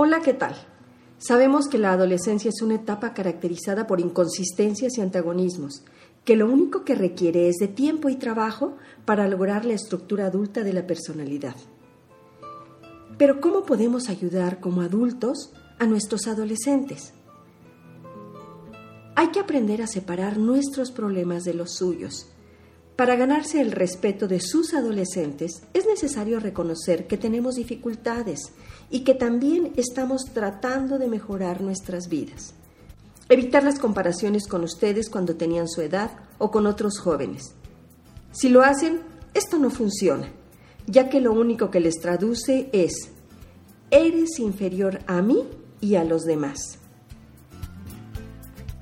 Hola, ¿qué tal? Sabemos que la adolescencia es una etapa caracterizada por inconsistencias y antagonismos, que lo único que requiere es de tiempo y trabajo para lograr la estructura adulta de la personalidad. Pero ¿cómo podemos ayudar como adultos a nuestros adolescentes? Hay que aprender a separar nuestros problemas de los suyos para ganarse el respeto de sus adolescentes es necesario reconocer que tenemos dificultades y que también estamos tratando de mejorar nuestras vidas. Evitar las comparaciones con ustedes cuando tenían su edad o con otros jóvenes. Si lo hacen, esto no funciona, ya que lo único que les traduce es, eres inferior a mí y a los demás.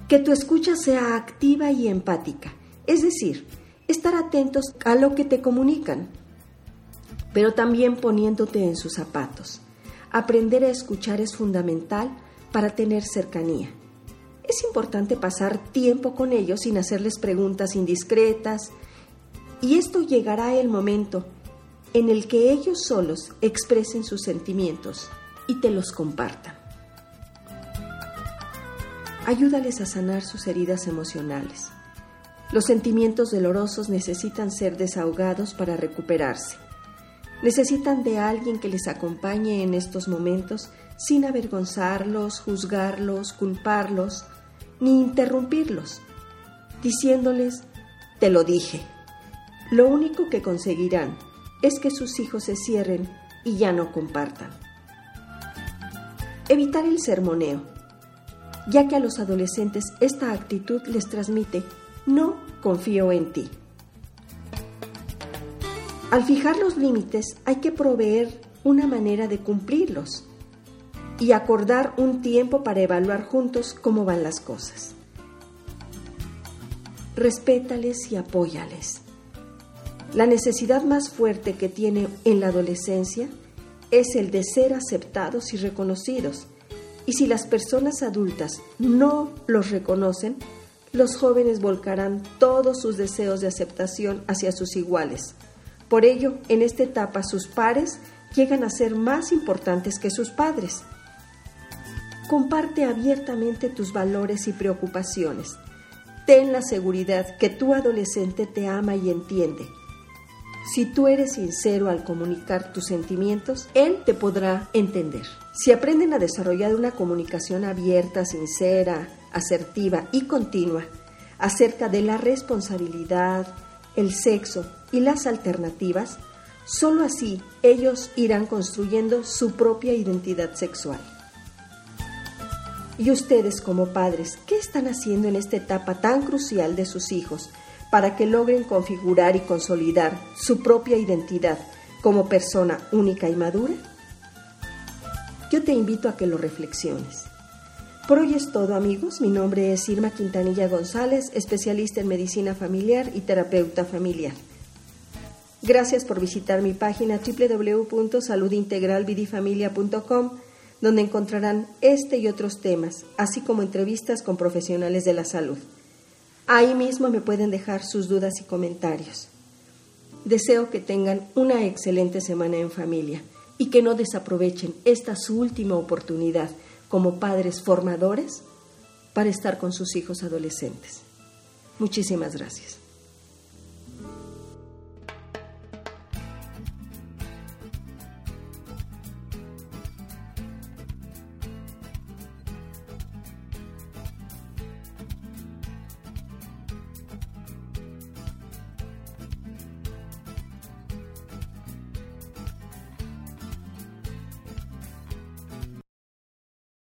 Que tu escucha sea activa y empática, es decir, estar atentos a lo que te comunican, pero también poniéndote en sus zapatos. Aprender a escuchar es fundamental para tener cercanía. Es importante pasar tiempo con ellos sin hacerles preguntas indiscretas y esto llegará el momento en el que ellos solos expresen sus sentimientos y te los compartan. Ayúdales a sanar sus heridas emocionales. Los sentimientos dolorosos necesitan ser desahogados para recuperarse. Necesitan de alguien que les acompañe en estos momentos sin avergonzarlos, juzgarlos, culparlos, ni interrumpirlos, diciéndoles, te lo dije. Lo único que conseguirán es que sus hijos se cierren y ya no compartan. Evitar el sermoneo, ya que a los adolescentes esta actitud les transmite no confío en ti. Al fijar los límites hay que proveer una manera de cumplirlos y acordar un tiempo para evaluar juntos cómo van las cosas. Respétales y apóyales. La necesidad más fuerte que tiene en la adolescencia es el de ser aceptados y reconocidos. Y si las personas adultas no los reconocen, los jóvenes volcarán todos sus deseos de aceptación hacia sus iguales. Por ello, en esta etapa sus pares llegan a ser más importantes que sus padres. Comparte abiertamente tus valores y preocupaciones. Ten la seguridad que tu adolescente te ama y entiende. Si tú eres sincero al comunicar tus sentimientos, él te podrá entender. Si aprenden a desarrollar una comunicación abierta, sincera, asertiva y continua acerca de la responsabilidad, el sexo y las alternativas, solo así ellos irán construyendo su propia identidad sexual. Y ustedes como padres, ¿qué están haciendo en esta etapa tan crucial de sus hijos para que logren configurar y consolidar su propia identidad como persona única y madura? Yo te invito a que lo reflexiones. Por hoy es todo amigos, mi nombre es Irma Quintanilla González, especialista en medicina familiar y terapeuta familiar. Gracias por visitar mi página www.saludintegralvidifamilia.com, donde encontrarán este y otros temas, así como entrevistas con profesionales de la salud. Ahí mismo me pueden dejar sus dudas y comentarios. Deseo que tengan una excelente semana en familia y que no desaprovechen esta su última oportunidad como padres formadores para estar con sus hijos adolescentes. Muchísimas gracias.